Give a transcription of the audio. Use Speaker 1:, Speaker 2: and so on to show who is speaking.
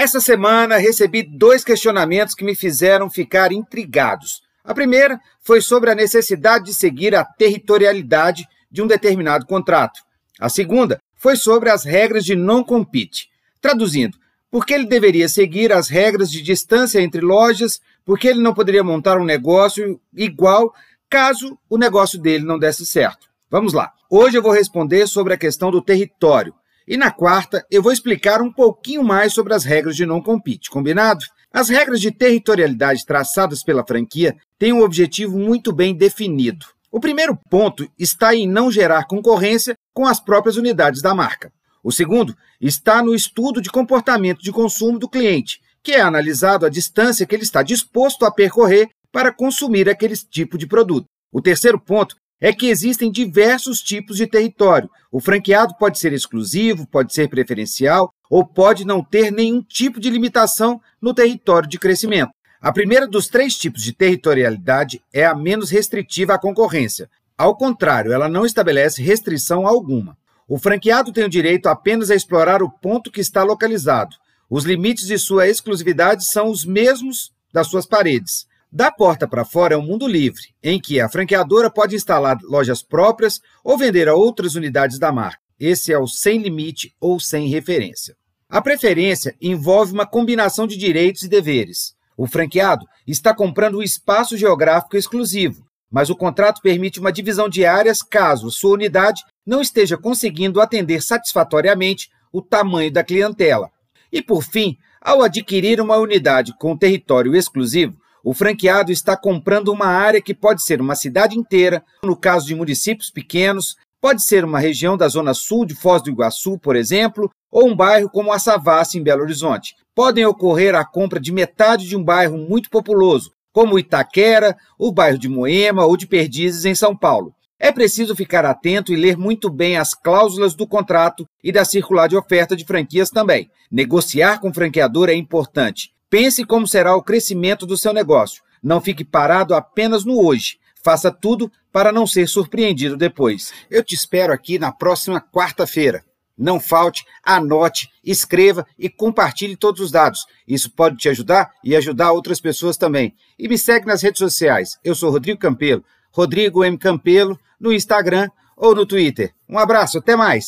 Speaker 1: Essa semana recebi dois questionamentos que me fizeram ficar intrigados. A primeira foi sobre a necessidade de seguir a territorialidade de um determinado contrato. A segunda foi sobre as regras de non-compete. Traduzindo, por que ele deveria seguir as regras de distância entre lojas, por que ele não poderia montar um negócio igual caso o negócio dele não desse certo. Vamos lá. Hoje eu vou responder sobre a questão do território. E na quarta, eu vou explicar um pouquinho mais sobre as regras de não compete, combinado? As regras de territorialidade traçadas pela franquia têm um objetivo muito bem definido. O primeiro ponto está em não gerar concorrência com as próprias unidades da marca. O segundo está no estudo de comportamento de consumo do cliente, que é analisado a distância que ele está disposto a percorrer para consumir aquele tipo de produto. O terceiro ponto é que existem diversos tipos de território. O franqueado pode ser exclusivo, pode ser preferencial ou pode não ter nenhum tipo de limitação no território de crescimento. A primeira dos três tipos de territorialidade é a menos restritiva à concorrência. Ao contrário, ela não estabelece restrição alguma. O franqueado tem o direito apenas a explorar o ponto que está localizado. Os limites de sua exclusividade são os mesmos das suas paredes. Da porta para fora é um mundo livre, em que a franqueadora pode instalar lojas próprias ou vender a outras unidades da marca. Esse é o sem limite ou sem referência. A preferência envolve uma combinação de direitos e deveres. O franqueado está comprando um espaço geográfico exclusivo, mas o contrato permite uma divisão de áreas caso sua unidade não esteja conseguindo atender satisfatoriamente o tamanho da clientela. E, por fim, ao adquirir uma unidade com território exclusivo, o franqueado está comprando uma área que pode ser uma cidade inteira, no caso de municípios pequenos, pode ser uma região da zona sul de Foz do Iguaçu, por exemplo, ou um bairro como a Savassi, em Belo Horizonte. Podem ocorrer a compra de metade de um bairro muito populoso, como Itaquera, o bairro de Moema ou de Perdizes, em São Paulo. É preciso ficar atento e ler muito bem as cláusulas do contrato e da circular de oferta de franquias também. Negociar com o franqueador é importante. Pense como será o crescimento do seu negócio. Não fique parado apenas no hoje. Faça tudo para não ser surpreendido depois. Eu te espero aqui na próxima quarta-feira. Não falte, anote, escreva e compartilhe todos os dados. Isso pode te ajudar e ajudar outras pessoas também. E me segue nas redes sociais. Eu sou Rodrigo Campelo, Rodrigo M. Campelo, no Instagram ou no Twitter. Um abraço, até mais!